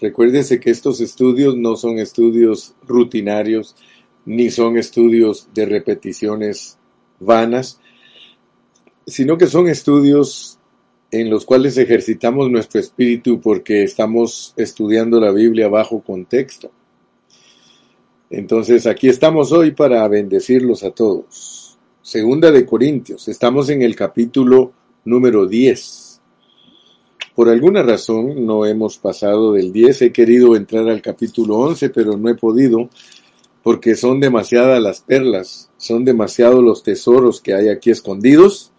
Recuérdese que estos estudios no son estudios rutinarios ni son estudios de repeticiones vanas, sino que son estudios en los cuales ejercitamos nuestro espíritu porque estamos estudiando la Biblia bajo contexto. Entonces aquí estamos hoy para bendecirlos a todos. Segunda de Corintios, estamos en el capítulo número 10. Por alguna razón no hemos pasado del 10, he querido entrar al capítulo 11, pero no he podido porque son demasiadas las perlas, son demasiados los tesoros que hay aquí escondidos,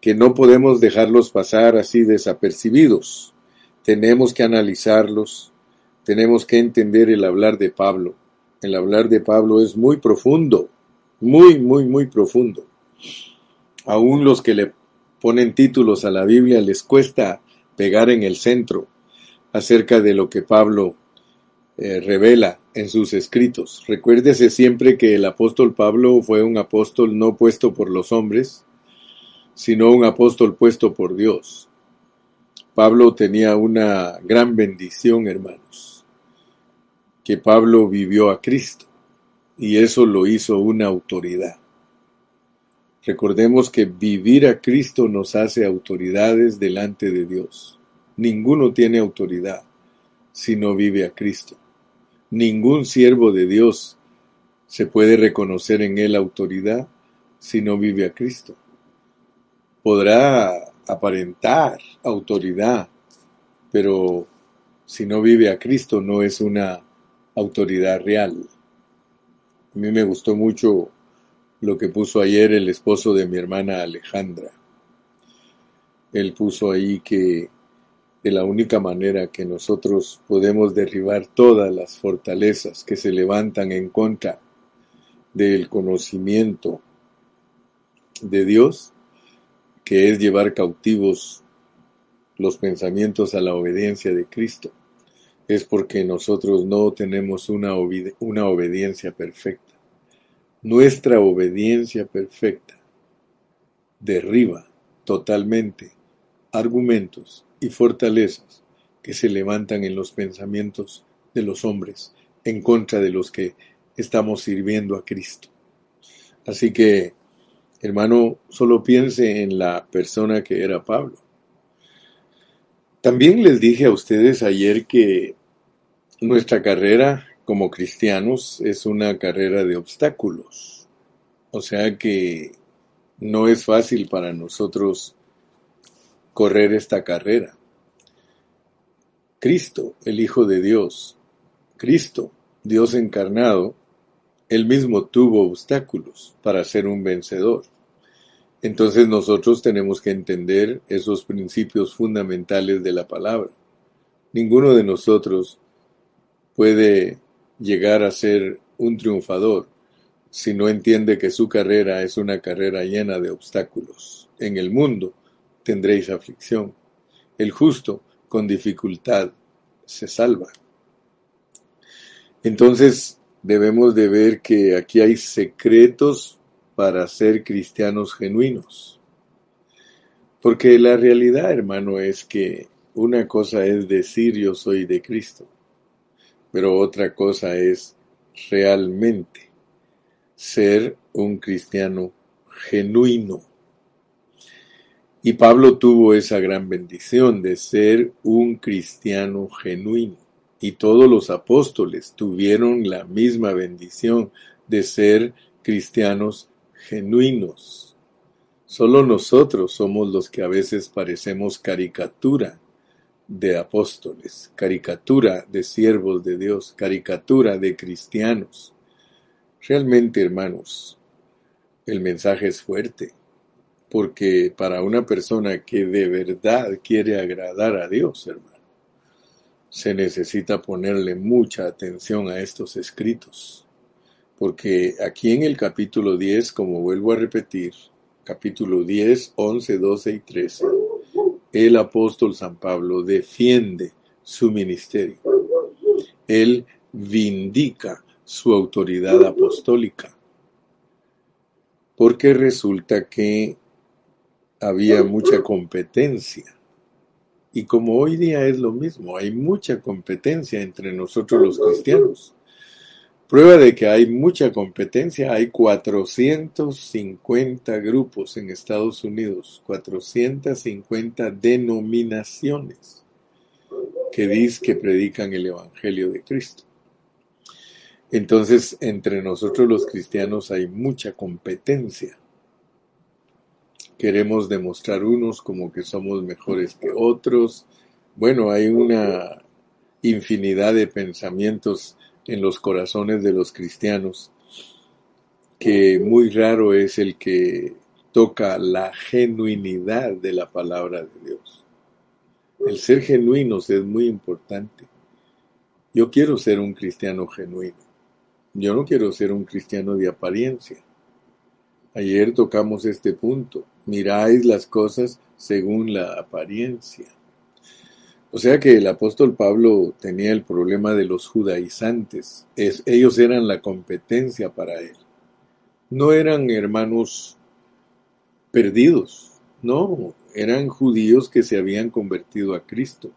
que no podemos dejarlos pasar así desapercibidos. Tenemos que analizarlos, tenemos que entender el hablar de Pablo. El hablar de Pablo es muy profundo, muy, muy, muy profundo. Aún los que le ponen títulos a la Biblia les cuesta pegar en el centro acerca de lo que Pablo eh, revela en sus escritos. Recuérdese siempre que el apóstol Pablo fue un apóstol no puesto por los hombres, sino un apóstol puesto por Dios. Pablo tenía una gran bendición, hermanos, que Pablo vivió a Cristo y eso lo hizo una autoridad. Recordemos que vivir a Cristo nos hace autoridades delante de Dios. Ninguno tiene autoridad si no vive a Cristo. Ningún siervo de Dios se puede reconocer en él autoridad si no vive a Cristo. Podrá aparentar autoridad, pero si no vive a Cristo no es una autoridad real. A mí me gustó mucho lo que puso ayer el esposo de mi hermana Alejandra. Él puso ahí que de la única manera que nosotros podemos derribar todas las fortalezas que se levantan en contra del conocimiento de Dios, que es llevar cautivos los pensamientos a la obediencia de Cristo, es porque nosotros no tenemos una, una obediencia perfecta. Nuestra obediencia perfecta derriba totalmente argumentos y fortalezas que se levantan en los pensamientos de los hombres en contra de los que estamos sirviendo a Cristo. Así que, hermano, solo piense en la persona que era Pablo. También les dije a ustedes ayer que nuestra carrera como cristianos es una carrera de obstáculos. O sea que no es fácil para nosotros correr esta carrera. Cristo, el Hijo de Dios, Cristo, Dios encarnado, él mismo tuvo obstáculos para ser un vencedor. Entonces nosotros tenemos que entender esos principios fundamentales de la palabra. Ninguno de nosotros puede llegar a ser un triunfador si no entiende que su carrera es una carrera llena de obstáculos. En el mundo tendréis aflicción. El justo con dificultad se salva. Entonces debemos de ver que aquí hay secretos para ser cristianos genuinos. Porque la realidad, hermano, es que una cosa es decir yo soy de Cristo pero otra cosa es realmente ser un cristiano genuino. Y Pablo tuvo esa gran bendición de ser un cristiano genuino. Y todos los apóstoles tuvieron la misma bendición de ser cristianos genuinos. Solo nosotros somos los que a veces parecemos caricatura de apóstoles, caricatura de siervos de Dios, caricatura de cristianos. Realmente, hermanos, el mensaje es fuerte, porque para una persona que de verdad quiere agradar a Dios, hermano, se necesita ponerle mucha atención a estos escritos, porque aquí en el capítulo 10, como vuelvo a repetir, capítulo 10, 11, 12 y 13, el apóstol San Pablo defiende su ministerio. Él vindica su autoridad apostólica. Porque resulta que había mucha competencia Y como hoy día es lo mismo, hay mucha competencia entre nosotros los cristianos. Prueba de que hay mucha competencia, hay 450 grupos en Estados Unidos, 450 denominaciones que dicen que predican el Evangelio de Cristo. Entonces, entre nosotros los cristianos hay mucha competencia. Queremos demostrar unos como que somos mejores que otros. Bueno, hay una infinidad de pensamientos en los corazones de los cristianos que muy raro es el que toca la genuinidad de la palabra de Dios. El ser genuinos es muy importante. Yo quiero ser un cristiano genuino. Yo no quiero ser un cristiano de apariencia. Ayer tocamos este punto. Miráis las cosas según la apariencia. O sea que el apóstol Pablo tenía el problema de los judaizantes. Es, ellos eran la competencia para él. No eran hermanos perdidos, no, eran judíos que se habían convertido a Cristo,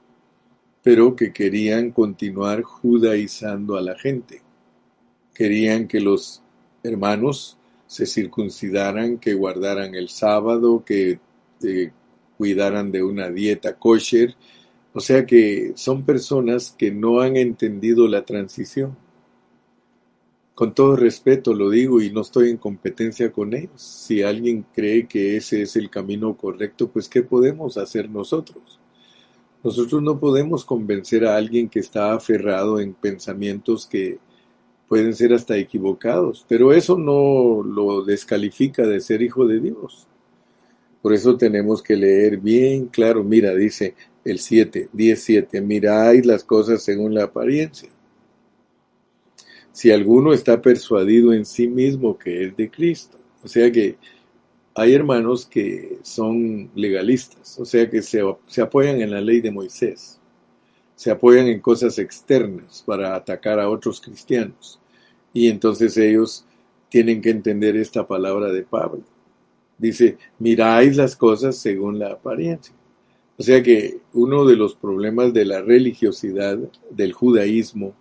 pero que querían continuar judaizando a la gente querían que los hermanos se circuncidaran, que guardaran el sábado, que eh, cuidaran de una dieta kosher. O sea que son personas que no han entendido la transición. Con todo respeto lo digo y no estoy en competencia con ellos. Si alguien cree que ese es el camino correcto, pues ¿qué podemos hacer nosotros? Nosotros no podemos convencer a alguien que está aferrado en pensamientos que pueden ser hasta equivocados, pero eso no lo descalifica de ser hijo de Dios. Por eso tenemos que leer bien claro, mira, dice el 7, 17, miráis las cosas según la apariencia. Si alguno está persuadido en sí mismo que es de Cristo, o sea que hay hermanos que son legalistas, o sea que se, se apoyan en la ley de Moisés se apoyan en cosas externas para atacar a otros cristianos. Y entonces ellos tienen que entender esta palabra de Pablo. Dice, miráis las cosas según la apariencia. O sea que uno de los problemas de la religiosidad, del judaísmo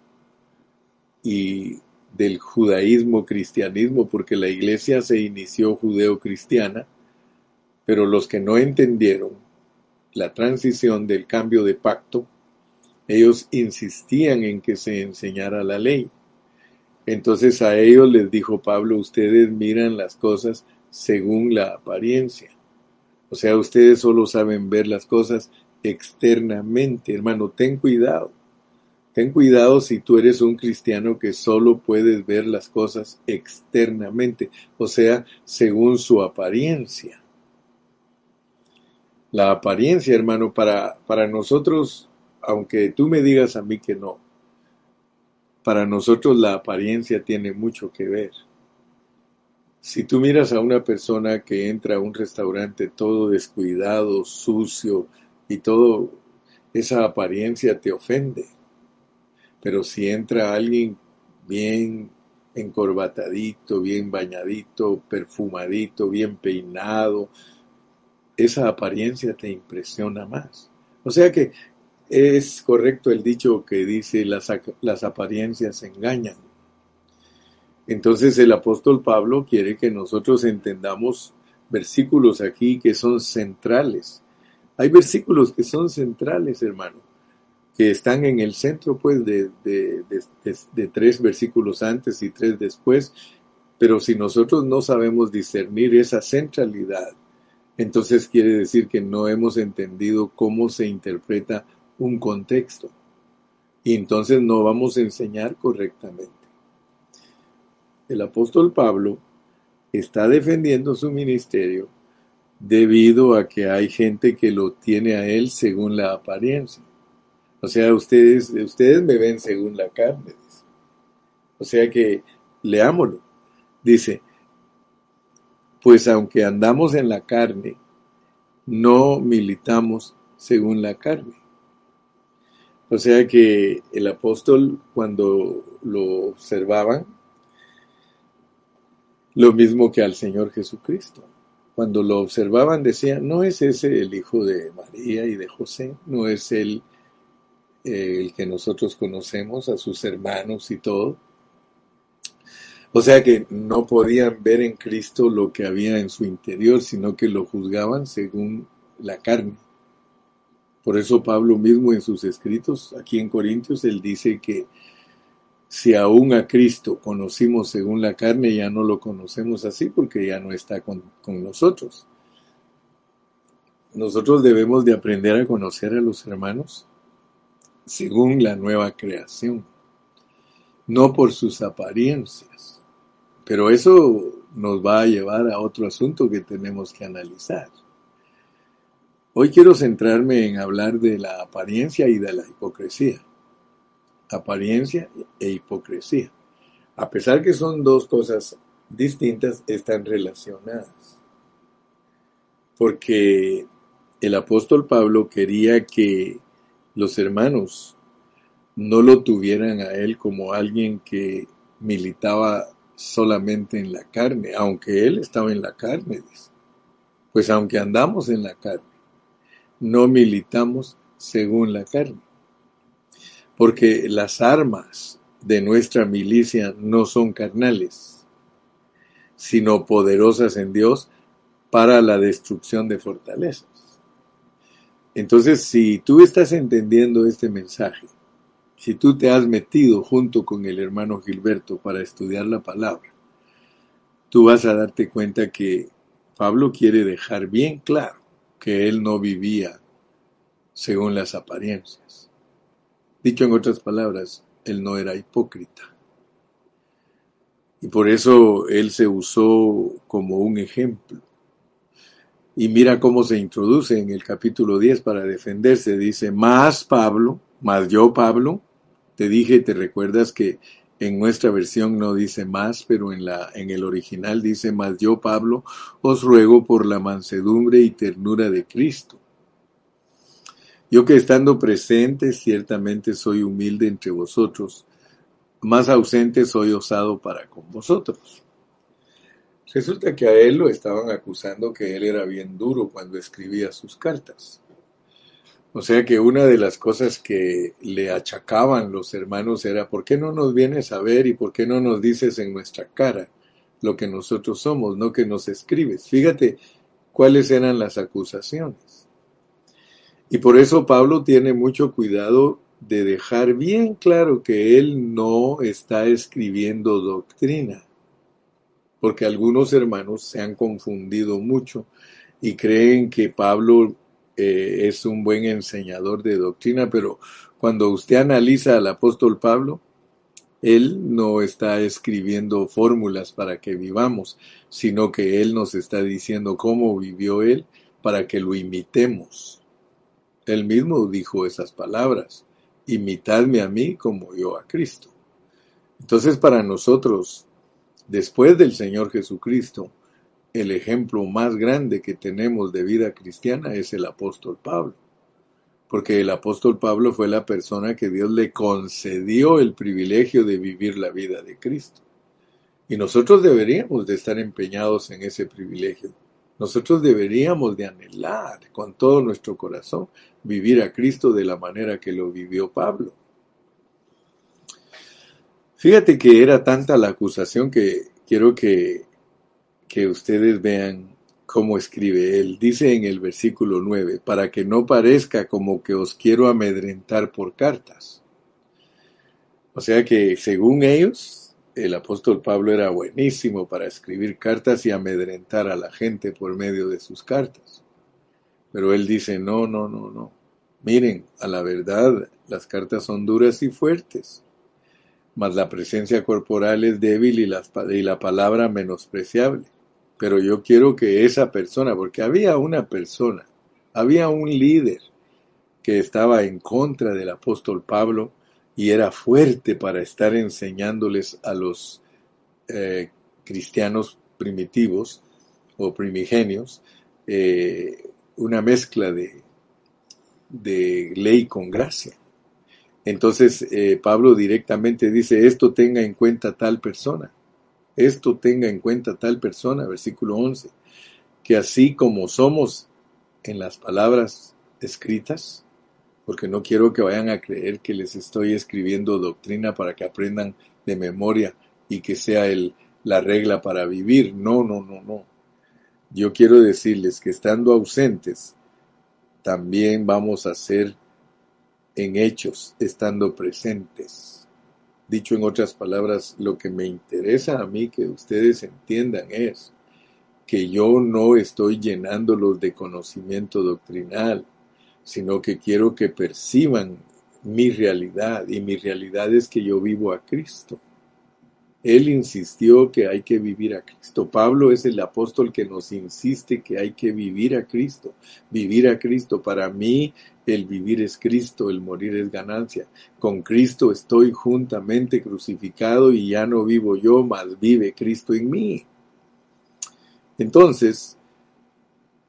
y del judaísmo cristianismo, porque la iglesia se inició judeo-cristiana, pero los que no entendieron la transición del cambio de pacto ellos insistían en que se enseñara la ley. Entonces a ellos les dijo Pablo, ustedes miran las cosas según la apariencia. O sea, ustedes solo saben ver las cosas externamente. Hermano, ten cuidado. Ten cuidado si tú eres un cristiano que solo puedes ver las cosas externamente, o sea, según su apariencia. La apariencia, hermano, para, para nosotros aunque tú me digas a mí que no, para nosotros la apariencia tiene mucho que ver. Si tú miras a una persona que entra a un restaurante todo descuidado, sucio y todo, esa apariencia te ofende. Pero si entra alguien bien encorbatadito, bien bañadito, perfumadito, bien peinado, esa apariencia te impresiona más. O sea que es correcto el dicho que dice las, las apariencias engañan. Entonces el apóstol Pablo quiere que nosotros entendamos versículos aquí que son centrales. Hay versículos que son centrales, hermano, que están en el centro, pues, de, tres versículos antes y tres después. Pero si nosotros no sabemos discernir esa centralidad, entonces quiere decir que no hemos entendido cómo se interpreta un contexto. Y entonces no vamos a enseñar correctamente. El apóstol Pablo está defendiendo su ministerio debido a que hay gente que lo tiene a él según la apariencia. O sea, ustedes, ustedes me ven según la carne. O sea que leámoslo. Dice, pues aunque andamos en la carne, no militamos según la carne. O sea que el apóstol cuando lo observaban, lo mismo que al Señor Jesucristo. cuando lo observaban decían, no es ese el hijo de María y de José, no es él eh, el que nosotros conocemos, a sus hermanos y todo. O sea que no podían ver en Cristo lo que había en su interior, sino que lo juzgaban según la carne. Por eso Pablo mismo en sus escritos, aquí en Corintios, él dice que si aún a Cristo conocimos según la carne, ya no lo conocemos así porque ya no está con, con nosotros. Nosotros debemos de aprender a conocer a los hermanos según la nueva creación, no por sus apariencias. Pero eso nos va a llevar a otro asunto que tenemos que analizar. Hoy quiero centrarme en hablar de la apariencia y de la hipocresía apariencia e hipocresía. A pesar que son dos cosas distintas, están relacionadas. Porque el apóstol Pablo quería que los hermanos no lo tuvieran a él como alguien que militaba solamente en la carne, aunque él estaba en la carne, Pues aunque andamos en la carne, no militamos según la carne porque las armas de nuestra milicia no son carnales, sino poderosas en Dios para la destrucción de fortalezas. Entonces, si tú estás entendiendo este mensaje, si tú te has metido junto con el hermano Gilberto para estudiar la palabra, tú vas a darte cuenta que Pablo quiere dejar bien claro que él no vivía según las apariencias Dicho en otras palabras, él no era hipócrita. Y por eso él se usó como un ejemplo. Y mira cómo se introduce en el capítulo 10 para defenderse. Dice, más Pablo, más yo Pablo, te dije, te recuerdas que en nuestra versión no dice más, pero en, la, en el original dice, más yo Pablo, os ruego por la mansedumbre y ternura de Cristo yo que estando presente ciertamente soy humilde entre vosotros, más ausente soy osado para con vosotros. Resulta que a él lo estaban acusando que él era bien duro cuando escribía sus cartas. O sea que una de las cosas que le achacaban los hermanos era, ¿por qué no nos vienes a ver y por qué no nos dices en nuestra cara lo que nosotros somos, no que nos escribes? Fíjate cuáles eran las acusaciones. Y por eso Pablo tiene mucho cuidado de dejar bien claro que él no está escribiendo doctrina, porque algunos hermanos se han confundido mucho y creen que Pablo eh, es un buen enseñador de doctrina, pero cuando usted analiza al apóstol Pablo, él no está escribiendo fórmulas para que vivamos, sino que él nos está diciendo cómo vivió él para que lo imitemos. Él mismo dijo esas palabras, imitadme a mí como yo a Cristo. Entonces para nosotros, después del Señor Jesucristo, el ejemplo más grande que tenemos de vida cristiana es el apóstol Pablo. Porque el apóstol Pablo fue la persona que Dios le concedió el privilegio de vivir la vida de Cristo. Y nosotros deberíamos de estar empeñados en ese privilegio. Nosotros deberíamos de anhelar con todo nuestro corazón vivir a Cristo de la manera que lo vivió Pablo. Fíjate que era tanta la acusación que quiero que, que ustedes vean cómo escribe él. Dice en el versículo 9, para que no parezca como que os quiero amedrentar por cartas. O sea que según ellos, el apóstol Pablo era buenísimo para escribir cartas y amedrentar a la gente por medio de sus cartas. Pero él dice, no, no, no, no. Miren, a la verdad, las cartas son duras y fuertes, mas la presencia corporal es débil y la, palabra menospreciable. Pero yo quiero que esa persona, porque había una persona, había un líder que estaba en contra del apóstol Pablo y era fuerte para estar enseñándoles a los eh, cristianos primitivos o primigenios eh, una mezcla de, de ley con gracia. Entonces eh, Pablo directamente dice, esto tenga en cuenta tal persona, esto tenga en cuenta tal persona, versículo 11. que así como somos en las palabras escritas, porque no quiero que vayan a creer que les estoy escribiendo doctrina para que aprendan de memoria y que sea la regla para vivir. No, no, no, no. Yo quiero decirles que estando ausentes, también vamos a ser en hechos, estando presentes. Dicho en otras palabras, lo que me interesa a mí que ustedes entiendan es que yo no estoy llenándolos de conocimiento doctrinal, sino que quiero que perciban mi realidad y mi realidad es que yo vivo a Cristo. Él insistió que hay que vivir a Cristo. Pablo es el apóstol que nos insiste que hay que vivir a Cristo. Vivir a Cristo. Para mí, el vivir es Cristo, el morir es ganancia. Con Cristo estoy juntamente crucificado y ya no vivo yo, mas vive Cristo en mí. Entonces,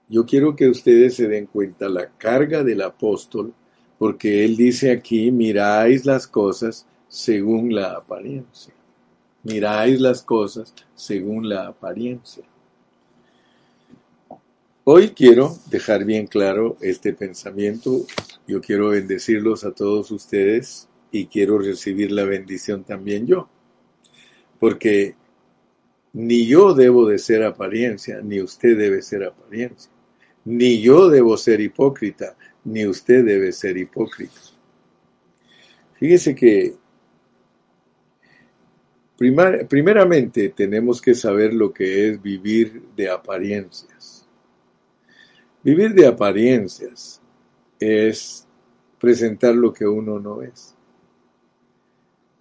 yo quiero que ustedes se den cuenta la carga del apóstol, porque él dice aquí, miráis las cosas según la apariencia miráis las cosas según la apariencia. Hoy quiero dejar bien claro este pensamiento. Yo quiero bendecirlos a todos ustedes y quiero recibir la bendición también yo. Porque ni yo debo de ser apariencia, ni usted debe ser apariencia. Ni yo debo ser hipócrita, ni usted debe ser hipócrita. Fíjese que primeramente tenemos que saber lo que es vivir de apariencias. Vivir de apariencias es presentar lo que uno no es.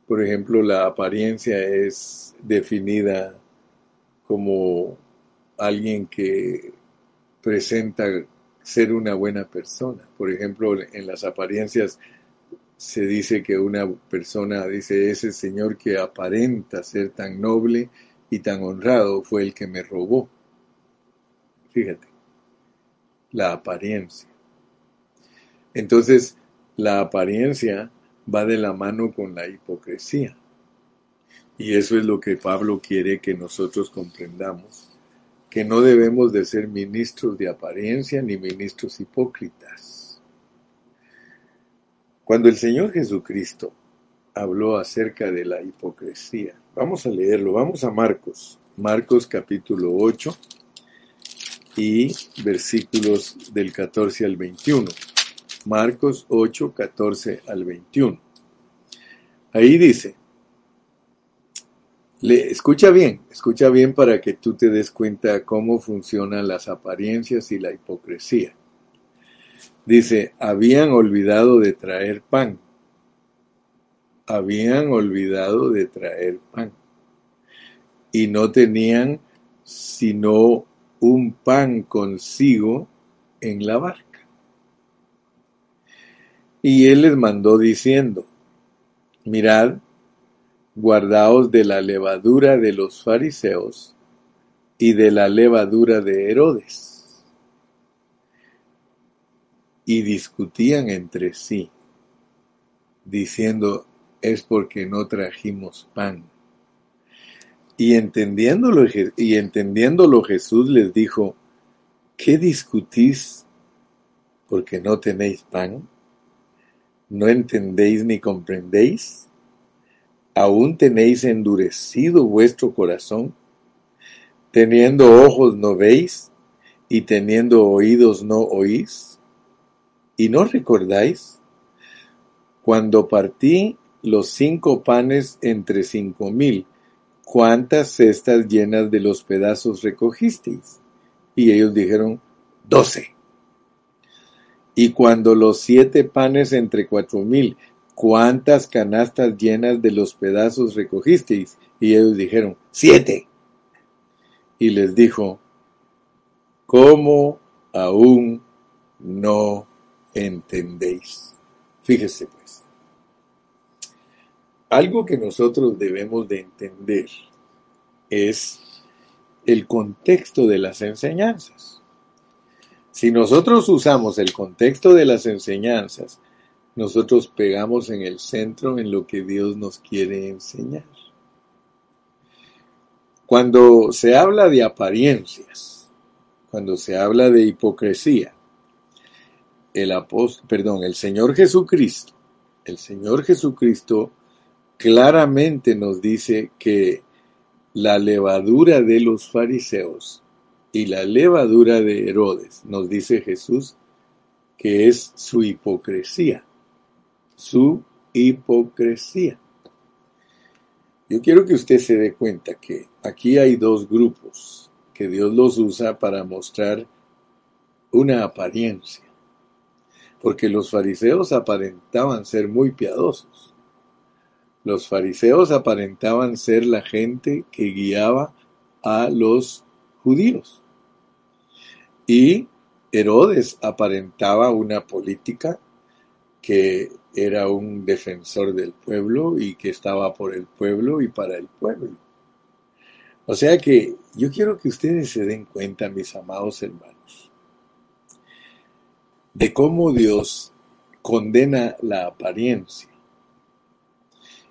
Por ejemplo, la apariencia es definida como alguien que presenta ser una buena persona. Por ejemplo, en las apariencias se dice que una persona dice, ese señor que aparenta ser tan noble y tan honrado fue el que me robó. Fíjate, la apariencia. Entonces, la apariencia va de la mano con la hipocresía. Y eso es lo que Pablo quiere que nosotros comprendamos, que no debemos de ser ministros de apariencia ni ministros hipócritas cuando el Señor Jesucristo habló acerca de la hipocresía, vamos a leerlo, vamos a Marcos, Marcos capítulo 8 y versículos del 14 al 21. Marcos 8, 14 al 21. Ahí dice, escucha bien, escucha bien para que tú te des cuenta cómo funcionan las apariencias y la hipocresía. Dice, habían olvidado de traer pan. Habían olvidado de traer pan. Y no tenían sino un pan consigo en la barca. Y él les mandó diciendo, mirad, guardaos de la levadura de los fariseos y de la levadura de Herodes y discutían entre sí, diciendo, es porque no trajimos pan. Y entendiéndolo, y entendiéndolo Jesús les dijo, ¿qué discutís porque no tenéis pan? ¿No entendéis ni comprendéis? ¿Aún tenéis endurecido vuestro corazón? Teniendo ojos no veis y teniendo oídos no oís. ¿Y no recordáis? Cuando partí los cinco panes entre cinco mil, ¿cuántas cestas llenas de los pedazos recogisteis? Y ellos dijeron, doce. Y cuando los siete panes entre cuatro mil, ¿cuántas canastas llenas de los pedazos recogisteis? Y ellos dijeron, siete. Y les dijo, ¿cómo aún no entendéis. Fíjese pues. Algo que nosotros debemos de entender es el contexto de las enseñanzas. Si nosotros usamos el contexto de las enseñanzas, nosotros pegamos en el centro en lo que Dios nos quiere enseñar. Cuando se habla de apariencias, cuando se habla de hipocresía, el apóstol, perdón, el Señor Jesucristo, el Señor Jesucristo claramente nos dice que la levadura de los fariseos y la levadura de Herodes, nos dice Jesús, que es su hipocresía, su hipocresía. Yo quiero que usted se dé cuenta que aquí hay dos grupos que Dios los usa para mostrar una apariencia. Porque los fariseos aparentaban ser muy piadosos. Los fariseos aparentaban ser la gente que guiaba a los judíos. Y Herodes aparentaba una política que era un defensor del pueblo y que estaba por el pueblo y para el pueblo. O sea que yo quiero que ustedes se den cuenta, mis amados hermanos, de cómo Dios condena la apariencia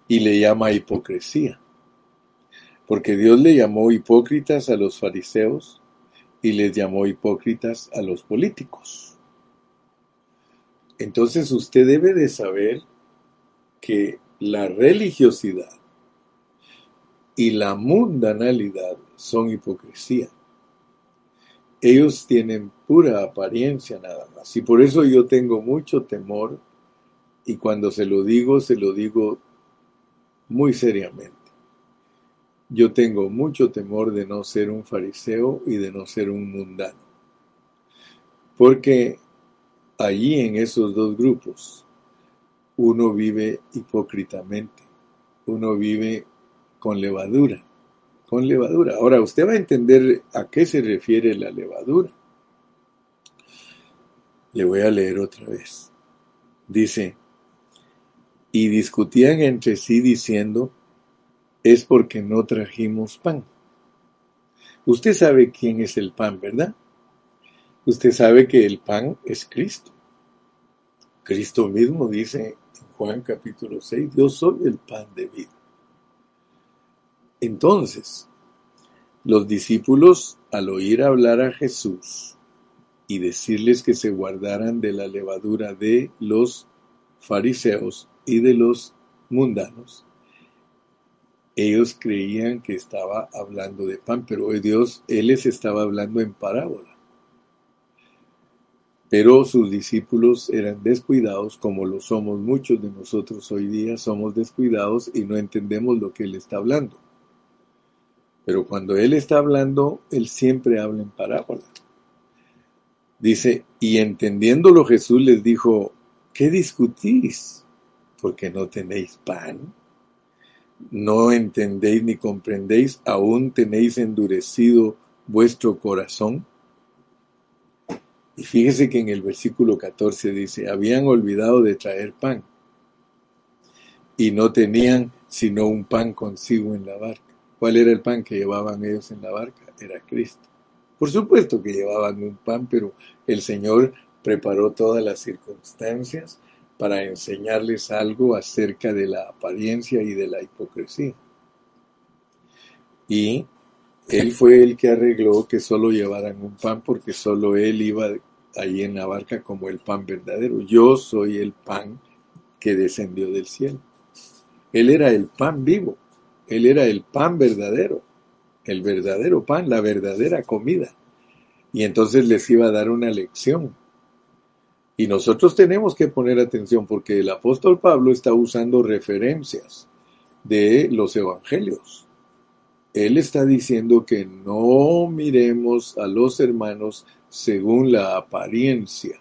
y le llama hipocresía. Porque Dios le llamó hipócritas a los fariseos y les llamó hipócritas a los políticos. Entonces usted debe de saber que la religiosidad y la mundanalidad son hipocresía. Ellos tienen pura apariencia nada más. Y por eso yo tengo mucho temor y cuando se lo digo, se lo digo muy seriamente. Yo tengo mucho temor de no ser un fariseo y de no ser un mundano. Porque allí en esos dos grupos uno vive hipócritamente, uno vive con levadura, con levadura. Ahora, usted va a entender a qué se refiere la levadura. Le voy a leer otra vez. Dice, y discutían entre sí diciendo, es porque no trajimos pan. Usted sabe quién es el pan, ¿verdad? Usted sabe que el pan es Cristo. Cristo mismo dice en Juan capítulo 6, yo soy el pan de vida. Entonces, los discípulos, al oír hablar a Jesús y decirles que se guardaran de la levadura de los fariseos y de los mundanos, ellos creían que estaba hablando de pan, pero Dios, Él les estaba hablando en parábola. Pero sus discípulos eran descuidados, como lo somos muchos de nosotros hoy día, somos descuidados y no entendemos lo que Él está hablando. Pero cuando Él está hablando, Él siempre habla en parábola. Dice, y entendiéndolo Jesús les dijo, ¿qué discutís? Porque no tenéis pan. No entendéis ni comprendéis, aún tenéis endurecido vuestro corazón. Y fíjese que en el versículo 14 dice, habían olvidado de traer pan y no tenían sino un pan consigo en la barca. ¿Cuál era el pan que llevaban ellos en la barca? Era Cristo. Por supuesto que llevaban un pan, pero el Señor preparó todas las circunstancias para enseñarles algo acerca de la apariencia y de la hipocresía. Y él fue el que arregló que solo llevaran un pan porque solo él iba ahí en la barca como el pan verdadero. Yo soy el pan que descendió del cielo. Él era el pan vivo, él era el pan verdadero, el verdadero pan, la verdadera comida. Y entonces les iba a dar una lección. Y nosotros tenemos que poner atención porque el apóstol Pablo está usando referencias de los evangelios él está diciendo que no miremos a los hermanos según la apariencia,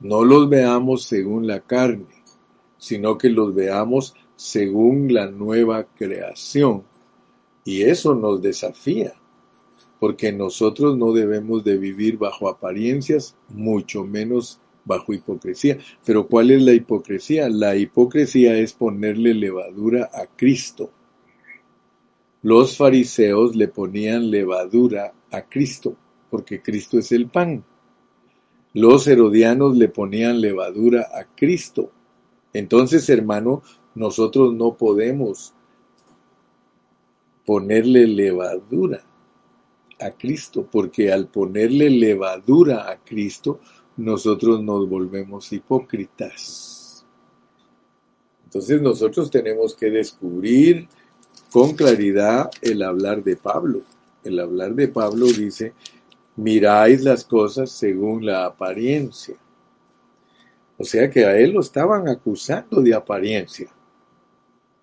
no los veamos según la carne, sino que los veamos según la nueva creación. Y eso nos desafía, porque nosotros no debemos de vivir bajo apariencias, mucho menos bajo hipocresía. Pero ¿cuál es la hipocresía? La hipocresía es ponerle levadura a Cristo. Los fariseos le ponían levadura a Cristo, porque Cristo es el pan. Los herodianos le ponían levadura a Cristo. Entonces, hermano, nosotros no podemos ponerle levadura a Cristo, porque al ponerle levadura a Cristo, nosotros nos volvemos hipócritas. Entonces nosotros tenemos que descubrir con claridad el hablar de Pablo. El hablar de Pablo dice, miráis las cosas según la apariencia. O sea que a él lo estaban acusando de apariencia.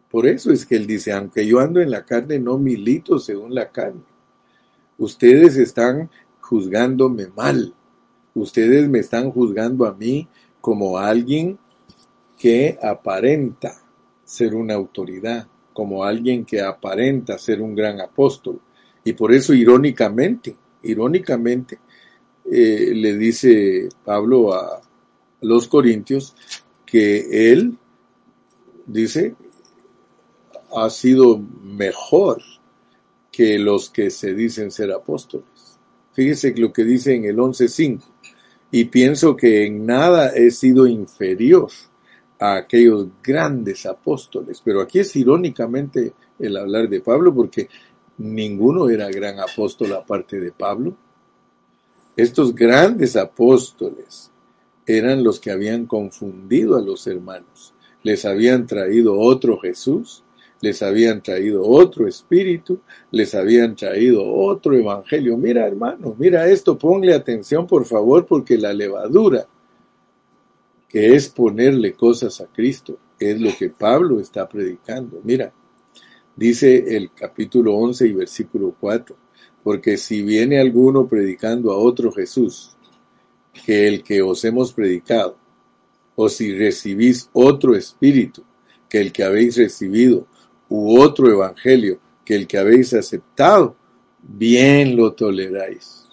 Por eso es que él dice, aunque yo ando en la carne, no milito según la carne. Ustedes están juzgándome mal. Ustedes me están juzgando a mí como alguien que aparenta ser una autoridad, como alguien que aparenta ser un gran apóstol. Y por eso, irónicamente, irónicamente, eh, le dice Pablo a los corintios que él, dice, ha sido mejor que los que se dicen ser apóstoles. Fíjese lo que dice en el 11.5. Y pienso que en nada he sido inferior a aquellos grandes apóstoles. Pero aquí es irónicamente el hablar de Pablo porque ninguno era gran apóstol aparte de Pablo. Estos grandes apóstoles eran los que habían confundido a los hermanos. Les habían traído otro Jesús les habían traído otro espíritu, les habían traído otro evangelio. Mira, hermano, mira esto, ponle atención por favor, porque la levadura, que es ponerle cosas a Cristo, es lo que Pablo está predicando. Mira, dice el capítulo 11 y versículo 4, porque si viene alguno predicando a otro Jesús, que el que os hemos predicado, o si recibís otro espíritu, que el que habéis recibido, u otro evangelio que el que habéis aceptado, bien lo toleráis.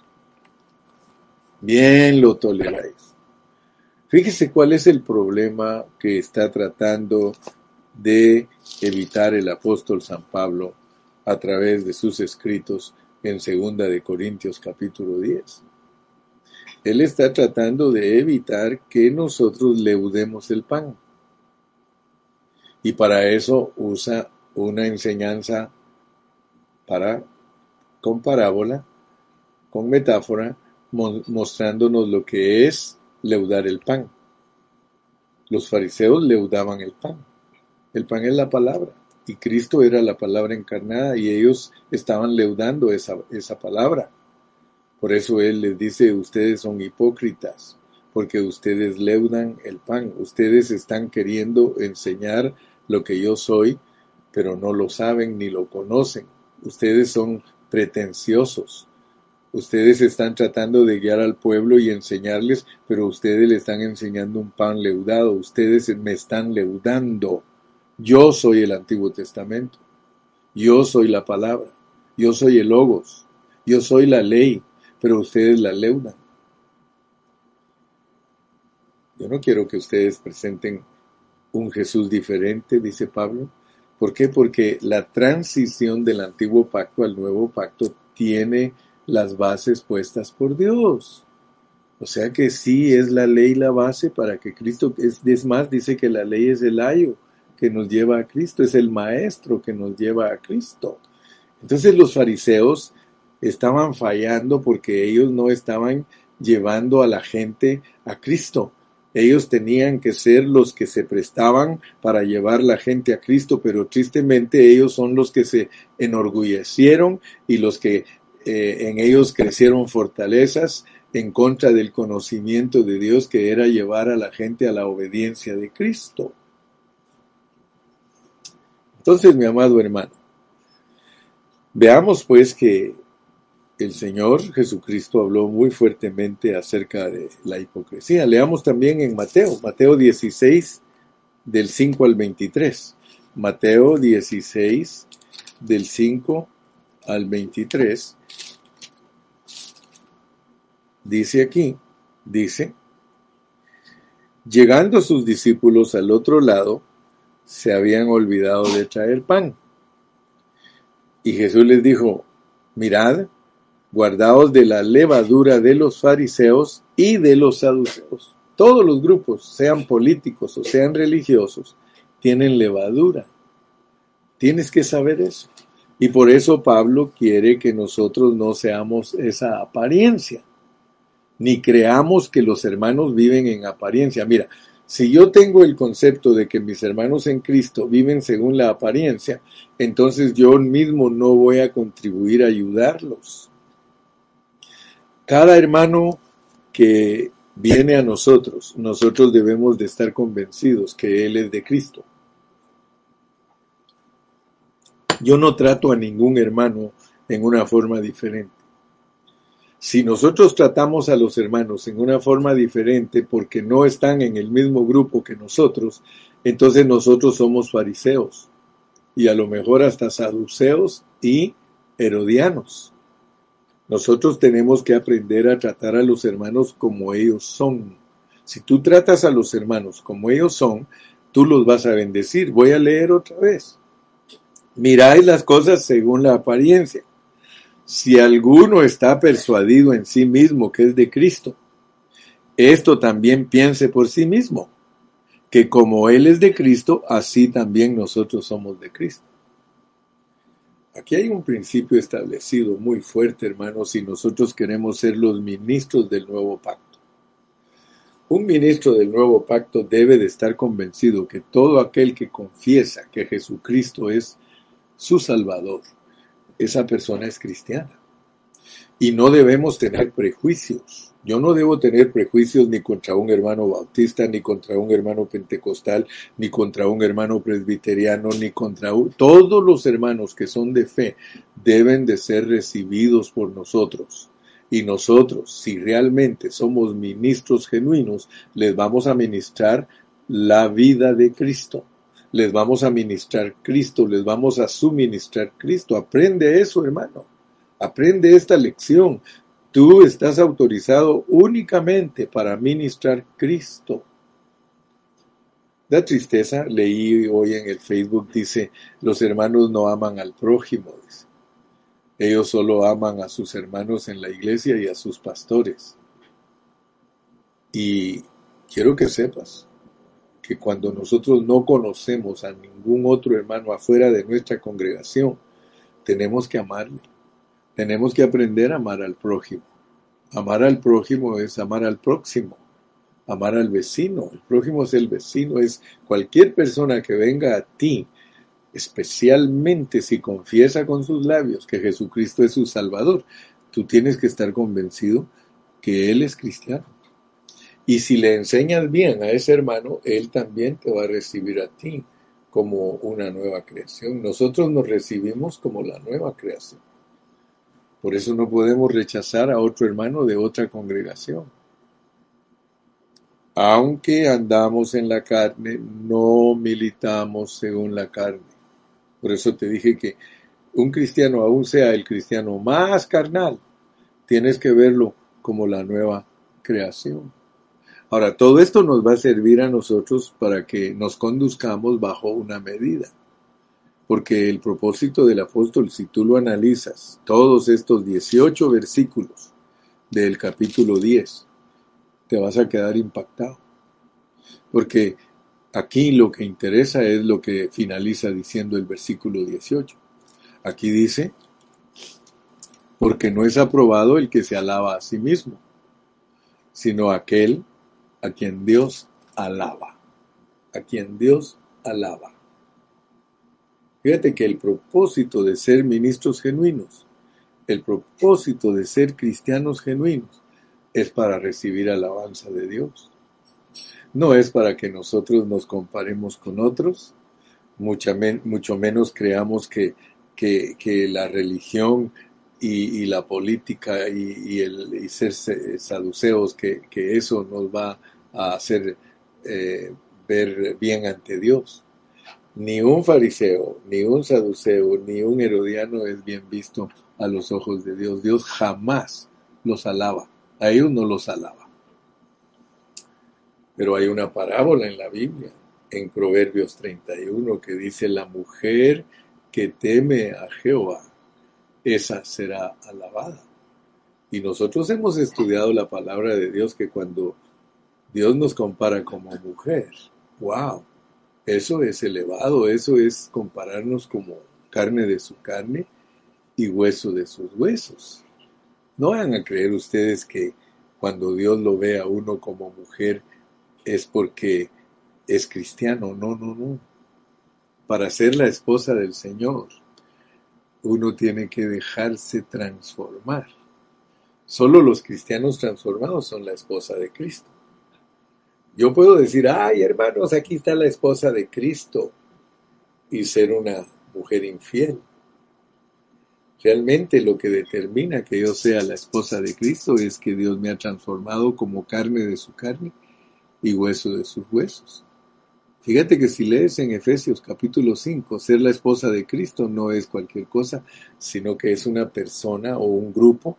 Bien lo toleráis. Fíjese cuál es el problema que está tratando de evitar el apóstol San Pablo a través de sus escritos en segunda de Corintios capítulo 10. Él está tratando de evitar que nosotros leudemos el pan. Y para eso usa una enseñanza para, con parábola, con metáfora, mostrándonos lo que es leudar el pan. Los fariseos leudaban el pan. El pan es la palabra y Cristo era la palabra encarnada y ellos estaban leudando esa, esa palabra. Por eso Él les dice, ustedes son hipócritas, porque ustedes leudan el pan, ustedes están queriendo enseñar lo que yo soy, pero no lo saben ni lo conocen. Ustedes son pretenciosos. Ustedes están tratando de guiar al pueblo y enseñarles, pero ustedes le están enseñando un pan leudado. Ustedes me están leudando. Yo soy el Antiguo Testamento. Yo soy la palabra. Yo soy el Logos. Yo soy la ley, pero ustedes la leudan. Yo no quiero que ustedes presenten un Jesús diferente, dice Pablo. ¿Por qué? Porque la transición del antiguo pacto al nuevo pacto tiene las bases puestas por Dios. O sea que sí es la ley la base para que Cristo, es, es más, dice que la ley es el ayo que nos lleva a Cristo, es el maestro que nos lleva a Cristo. Entonces los fariseos estaban fallando porque ellos no estaban llevando a la gente a Cristo. Ellos tenían que ser los que se prestaban para llevar la gente a Cristo, pero tristemente ellos son los que se enorgullecieron y los que eh, en ellos crecieron fortalezas en contra del conocimiento de Dios que era llevar a la gente a la obediencia de Cristo. Entonces, mi amado hermano, veamos pues que el Señor Jesucristo habló muy fuertemente acerca de la hipocresía. Leamos también en Mateo, Mateo 16, del 5 al 23. Mateo 16, del 5 al 23. Dice aquí, dice, llegando sus discípulos al otro lado, se habían olvidado de traer pan. Y Jesús les dijo, mirad, guardaos de la levadura de los fariseos y de los saduceos. Todos los grupos, sean políticos o sean religiosos, tienen levadura. Tienes que saber eso. Y por eso Pablo quiere que nosotros no seamos esa apariencia, ni creamos que los hermanos viven en apariencia. Mira, si yo tengo el concepto de que mis hermanos en Cristo viven según la apariencia, entonces yo mismo no voy a contribuir a ayudarlos. Cada hermano que viene a nosotros, nosotros debemos de estar convencidos que Él es de Cristo. Yo no trato a ningún hermano en una forma diferente. Si nosotros tratamos a los hermanos en una forma diferente porque no están en el mismo grupo que nosotros, entonces nosotros somos fariseos y a lo mejor hasta saduceos y herodianos. Nosotros tenemos que aprender a tratar a los hermanos como ellos son. Si tú tratas a los hermanos como ellos son, tú los vas a bendecir. Voy a leer otra vez. Miráis las cosas según la apariencia si alguno está persuadido en sí mismo que es de Cristo, esto también piense por sí mismo, que como Él es de Cristo, así también nosotros somos de Cristo. Aquí hay un principio establecido muy fuerte, hermanos, si nosotros queremos ser los ministros del nuevo pacto. Un ministro del nuevo pacto debe de estar convencido que todo aquel que confiesa que Jesucristo es su Salvador, esa persona es cristiana. Y no debemos tener prejuicios. Yo no debo tener prejuicios ni contra un hermano bautista, ni contra un hermano pentecostal, ni contra un hermano presbiteriano, ni contra todos los hermanos que son de fe deben de ser recibidos por nosotros. Y nosotros, si realmente somos ministros genuinos, les vamos a ministrar la vida de Cristo les vamos a ministrar Cristo, les vamos a suministrar Cristo. Aprende eso, hermano. Aprende esta lección. Tú estás autorizado únicamente para ministrar Cristo. Da tristeza, leí hoy en el Facebook, dice, los hermanos no aman al prójimo, Ellos solo aman a sus hermanos en la iglesia y a sus pastores. Y quiero que sepas, que cuando nosotros no conocemos a ningún otro hermano afuera de nuestra congregación, tenemos que amarle. Tenemos que aprender a amar al prójimo. Amar al prójimo es amar al próximo, amar al vecino. El prójimo es el vecino, es cualquier persona que venga a ti, especialmente si confiesa con sus labios que Jesucristo es su Salvador. Tú tienes que estar convencido que Él es cristiano. Y si le enseñas bien a ese hermano, él también te va a recibir a ti como una nueva creación. Nosotros nos recibimos como la nueva creación. Por eso no podemos rechazar a otro hermano de otra congregación. Aunque andamos en la carne, no militamos según la carne. Por eso te dije que un cristiano, aún sea el cristiano más carnal, tienes que verlo como la nueva creación. Ahora, todo esto nos va a servir a nosotros para que nos conduzcamos bajo una medida. Porque el propósito del apóstol, si tú lo analizas, todos estos 18 versículos del capítulo 10, te vas a quedar impactado. Porque aquí lo que interesa es lo que finaliza diciendo el versículo 18. Aquí dice, porque no es aprobado el que se alaba a sí mismo, sino aquel a quien Dios alaba, a quien Dios alaba. Fíjate que el propósito de ser ministros genuinos, el propósito de ser cristianos genuinos, es para recibir alabanza de Dios. No es para que nosotros nos comparemos con otros, mucho menos creamos que, que, la religión y, la política y, el ser saduceos, que, eso nos va a hacer eh, ver bien ante Dios. Ni un fariseo, ni un saduceo, ni un herodiano es bien visto a los ojos de Dios. Dios jamás los alaba, a ellos no los alaba. Pero hay una parábola en la Biblia, en Proverbios 31, que dice, la mujer que teme a Jehová esa será alabada. Y nosotros hemos estudiado la palabra de Dios que cuando Dios nos compara como mujer, wow, eso es elevado, eso es compararnos como carne de su carne, y hueso de sus huesos. No van a creer ustedes que cuando Dios lo ve a uno como mujer es porque es cristiano. No, no, no. Para ser la esposa del Señor, uno tiene que dejarse transformar. Solo los cristianos transformados son la esposa de Cristo. Yo puedo decir, ay hermanos, aquí está la esposa de Cristo y ser una mujer infiel. Realmente lo que determina que yo sea la esposa de Cristo es que Dios me ha transformado como carne de su carne y hueso de sus huesos. Fíjate que si lees en Efesios capítulo 5, ser la esposa de Cristo no es cualquier cosa, sino que es una persona o un grupo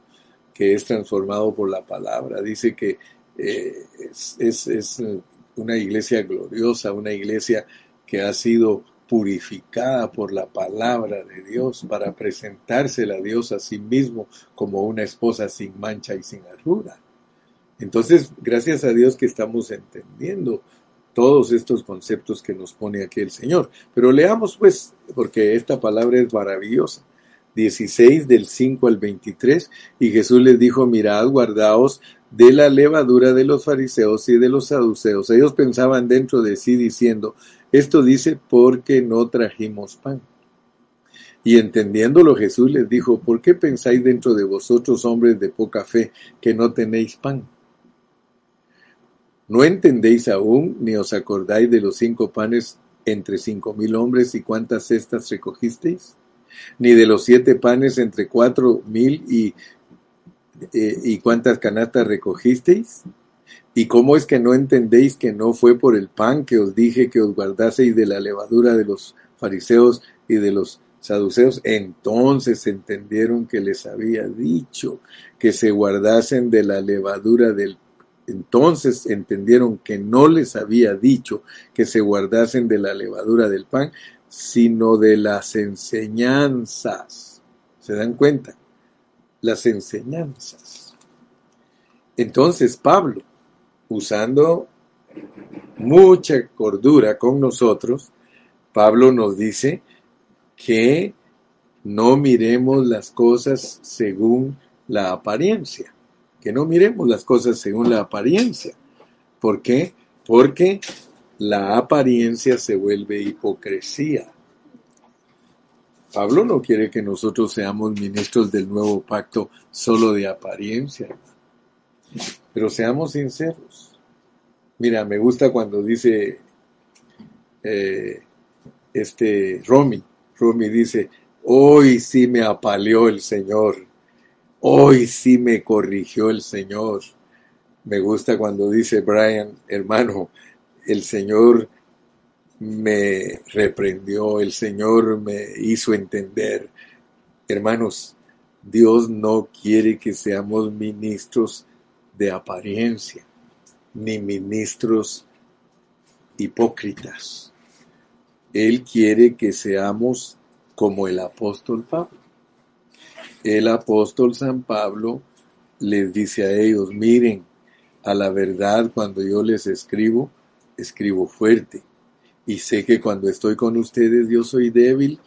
que es transformado por la palabra. Dice que eh, es, es una iglesia gloriosa, una iglesia que ha sido purificada por la palabra de Dios para presentársela a Dios a sí mismo como una esposa sin mancha y sin arruga. Entonces, gracias a Dios que estamos entendiendo todos estos conceptos que nos pone aquí el Señor. Pero leamos pues, porque esta palabra es maravillosa. 16 del 5 al 23, y Jesús les dijo, mirad, guardaos de la levadura de los fariseos y de los saduceos. Ellos pensaban dentro de sí diciendo, esto dice porque no trajimos pan. Y entendiéndolo Jesús les dijo, ¿por qué pensáis dentro de vosotros, hombres de poca fe, que no tenéis pan? ¿No entendéis aún, ni os acordáis de los cinco panes entre cinco mil hombres y cuántas cestas recogisteis? Ni de los siete panes entre cuatro mil y, eh, y cuántas canastas recogisteis? ¿Y cómo es que no entendéis que no fue por el pan que os dije que os guardaseis de la levadura de los fariseos y de los saduceos? Entonces entendieron que les había dicho que se guardasen de la levadura del entonces entendieron que no les había dicho que se guardasen de la levadura del pan, sino de las enseñanzas. ¿Se dan cuenta? Las enseñanzas. Entonces Pablo, usando mucha cordura con nosotros, Pablo nos dice que no miremos las cosas según la apariencia que no miremos las cosas según la apariencia. ¿Por qué? Porque la apariencia se vuelve hipocresía. Pablo no quiere que nosotros seamos ministros del nuevo pacto solo de apariencia, pero seamos sinceros. Mira, me gusta cuando dice eh, este Romy, Romy dice, hoy sí me apaleó el Señor. Hoy sí me corrigió el Señor. Me gusta cuando dice Brian, hermano, el Señor me reprendió, el Señor me hizo entender. Hermanos, Dios no quiere que seamos ministros de apariencia, ni ministros hipócritas. Él quiere que seamos como el apóstol Pablo el apóstol San Pablo les dice a ellos, miren, a la verdad cuando yo les escribo, escribo fuerte. Y sé que cuando estoy con ustedes yo soy débil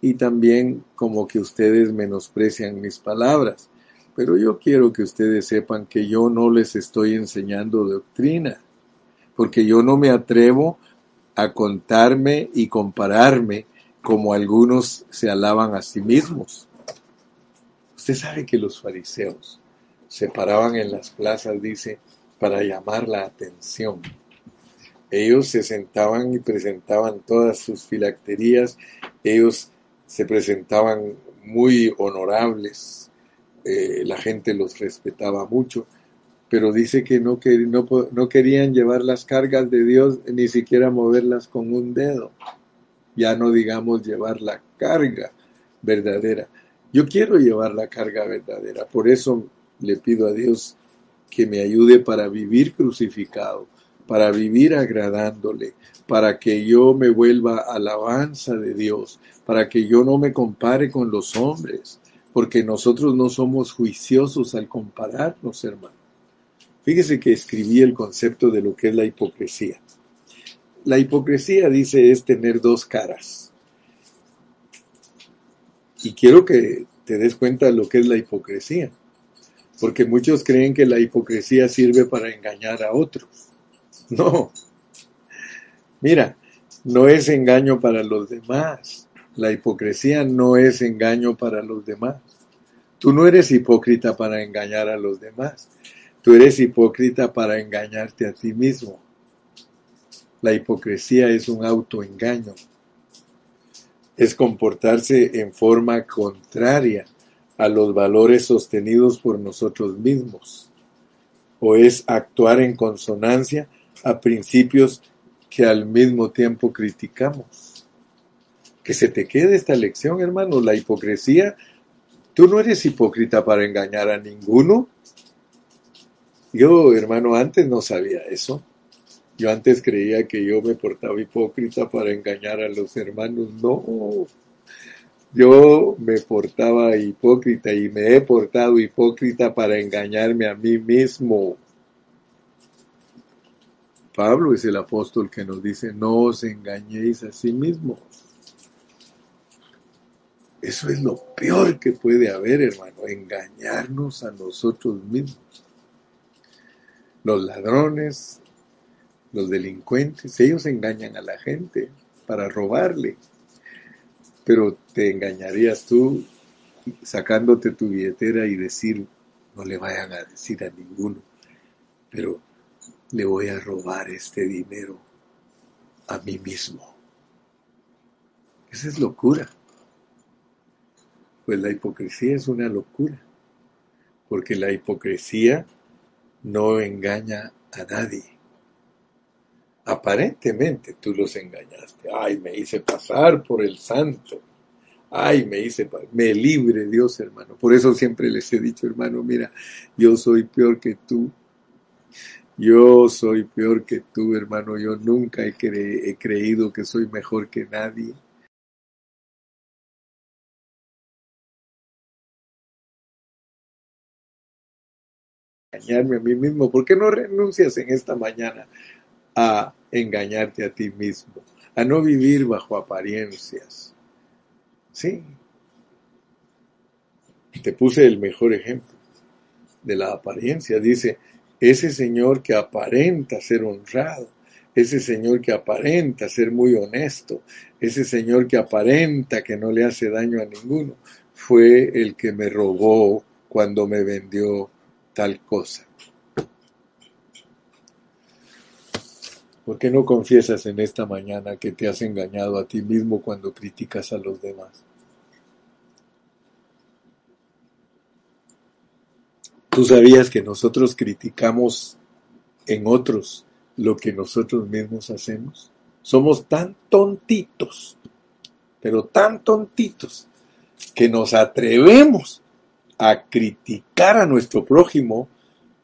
y también como que ustedes menosprecian mis palabras. Pero yo quiero que ustedes sepan que yo no les estoy enseñando doctrina, porque yo no me atrevo a contarme y compararme como algunos se alaban a sí mismos. Usted sabe que los fariseos se paraban en las plazas, dice, para llamar la atención. Ellos se sentaban y presentaban todas sus filacterías, ellos se presentaban muy honorables, eh, la gente los respetaba mucho, pero dice que no, que no querían llevar las cargas de Dios, ni siquiera moverlas con un dedo, ya no digamos llevar la carga verdadera. Yo quiero llevar la carga verdadera, por eso le pido a Dios que me ayude para vivir crucificado, para vivir agradándole, para que yo me vuelva alabanza de Dios, para que yo no me compare con los hombres, porque nosotros no somos juiciosos al compararnos, hermano. Fíjese que escribí el concepto de lo que es la hipocresía. La hipocresía, dice, es tener dos caras. Y quiero que te des cuenta de lo que es la hipocresía. Porque muchos creen que la hipocresía sirve para engañar a otros. No. Mira, no es engaño para los demás. La hipocresía no es engaño para los demás. Tú no eres hipócrita para engañar a los demás. Tú eres hipócrita para engañarte a ti mismo. La hipocresía es un autoengaño. Es comportarse en forma contraria a los valores sostenidos por nosotros mismos. O es actuar en consonancia a principios que al mismo tiempo criticamos. Que se te quede esta lección, hermano. La hipocresía, tú no eres hipócrita para engañar a ninguno. Yo, hermano, antes no sabía eso. Yo antes creía que yo me portaba hipócrita para engañar a los hermanos. No, yo me portaba hipócrita y me he portado hipócrita para engañarme a mí mismo. Pablo es el apóstol que nos dice, no os engañéis a sí mismos. Eso es lo peor que puede haber, hermano, engañarnos a nosotros mismos. Los ladrones, los delincuentes, ellos engañan a la gente para robarle. Pero te engañarías tú sacándote tu billetera y decir, no le vayan a decir a ninguno, pero le voy a robar este dinero a mí mismo. Esa es locura. Pues la hipocresía es una locura, porque la hipocresía no engaña a nadie. Aparentemente tú los engañaste. Ay, me hice pasar por el santo. Ay, me hice, me libre Dios, hermano. Por eso siempre les he dicho, hermano, mira, yo soy peor que tú. Yo soy peor que tú, hermano. Yo nunca he, he creído que soy mejor que nadie. Engañarme a mí mismo. ¿Por qué no renuncias en esta mañana a engañarte a ti mismo, a no vivir bajo apariencias. Sí. Te puse el mejor ejemplo de la apariencia. Dice, ese señor que aparenta ser honrado, ese señor que aparenta ser muy honesto, ese señor que aparenta que no le hace daño a ninguno, fue el que me robó cuando me vendió tal cosa. ¿Por qué no confiesas en esta mañana que te has engañado a ti mismo cuando criticas a los demás? ¿Tú sabías que nosotros criticamos en otros lo que nosotros mismos hacemos? Somos tan tontitos, pero tan tontitos, que nos atrevemos a criticar a nuestro prójimo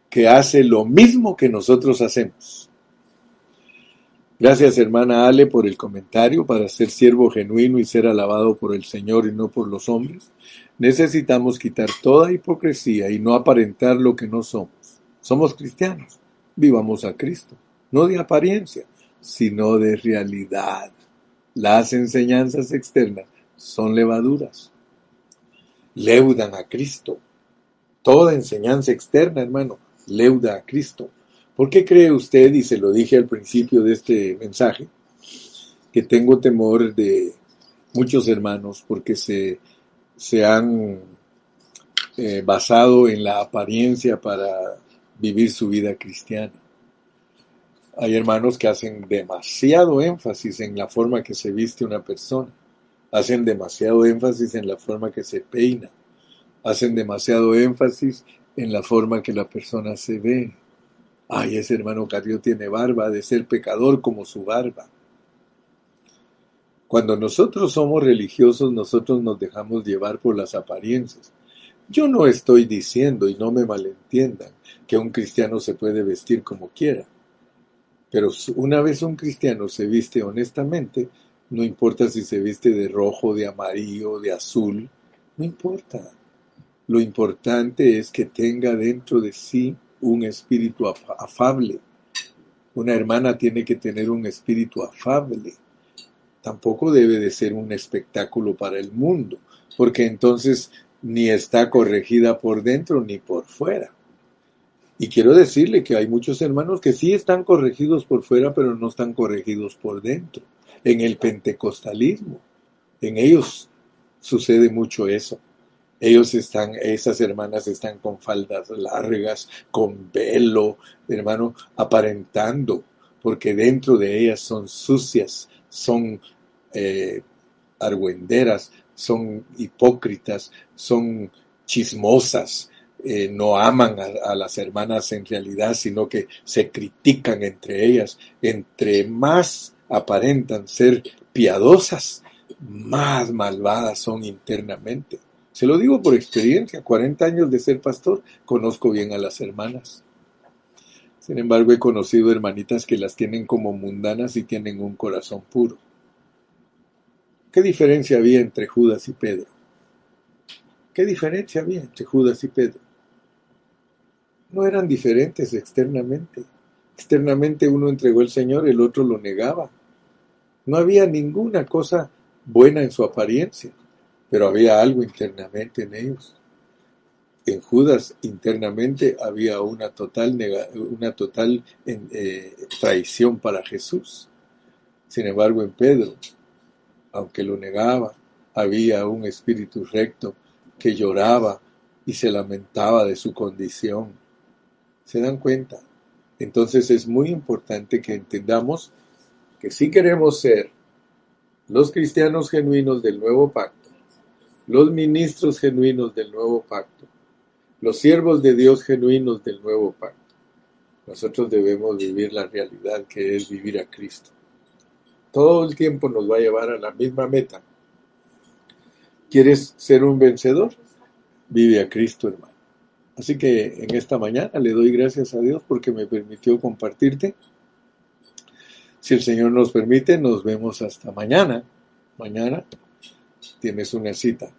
que hace lo mismo que nosotros hacemos. Gracias hermana Ale por el comentario. Para ser siervo genuino y ser alabado por el Señor y no por los hombres, necesitamos quitar toda hipocresía y no aparentar lo que no somos. Somos cristianos. Vivamos a Cristo, no de apariencia, sino de realidad. Las enseñanzas externas son levaduras. Leudan a Cristo. Toda enseñanza externa, hermano, leuda a Cristo. ¿Por qué cree usted, y se lo dije al principio de este mensaje, que tengo temor de muchos hermanos porque se, se han eh, basado en la apariencia para vivir su vida cristiana? Hay hermanos que hacen demasiado énfasis en la forma que se viste una persona, hacen demasiado énfasis en la forma que se peina, hacen demasiado énfasis en la forma que la persona se ve, Ay, ese hermano Carrió tiene barba, de ser pecador como su barba. Cuando nosotros somos religiosos, nosotros nos dejamos llevar por las apariencias. Yo no estoy diciendo, y no me malentiendan, que un cristiano se puede vestir como quiera. Pero una vez un cristiano se viste honestamente, no importa si se viste de rojo, de amarillo, de azul, no importa. Lo importante es que tenga dentro de sí un espíritu afable. Una hermana tiene que tener un espíritu afable. Tampoco debe de ser un espectáculo para el mundo, porque entonces ni está corregida por dentro ni por fuera. Y quiero decirle que hay muchos hermanos que sí están corregidos por fuera, pero no están corregidos por dentro. En el pentecostalismo, en ellos sucede mucho eso. Ellos están, esas hermanas están con faldas largas, con velo, hermano, aparentando, porque dentro de ellas son sucias, son eh, argüenderas, son hipócritas, son chismosas, eh, no aman a, las hermanas en realidad, sino que se critican entre ellas. Entre más aparentan ser piadosas, más malvadas son internamente. Se lo digo por experiencia, 40 años de ser pastor, conozco bien a las hermanas. Sin embargo, he conocido hermanitas que las tienen como mundanas y tienen un corazón puro. ¿Qué diferencia había entre Judas y Pedro? ¿Qué diferencia había entre Judas y Pedro? No eran diferentes externamente. Externamente uno entregó el Señor, el otro lo negaba. No había ninguna cosa buena en su apariencia, pero había algo internamente en ellos. En Judas internamente había una total, una total eh, traición para Jesús. Sin embargo, en Pedro aunque lo negaba, había un espíritu recto que lloraba y se lamentaba de su condición. ¿Se dan cuenta? Entonces es muy importante que entendamos que si queremos ser los cristianos genuinos del nuevo pacto, los ministros genuinos del nuevo pacto, los siervos de Dios genuinos del nuevo pacto, nosotros debemos vivir la realidad que es vivir a Cristo todo el tiempo nos va a llevar a la misma meta. ¿Quieres ser un vencedor? Vive a Cristo, hermano. Así que en esta mañana le doy gracias a Dios porque me permitió compartirte. Si el Señor nos permite, nos vemos hasta mañana. Mañana tienes una cita.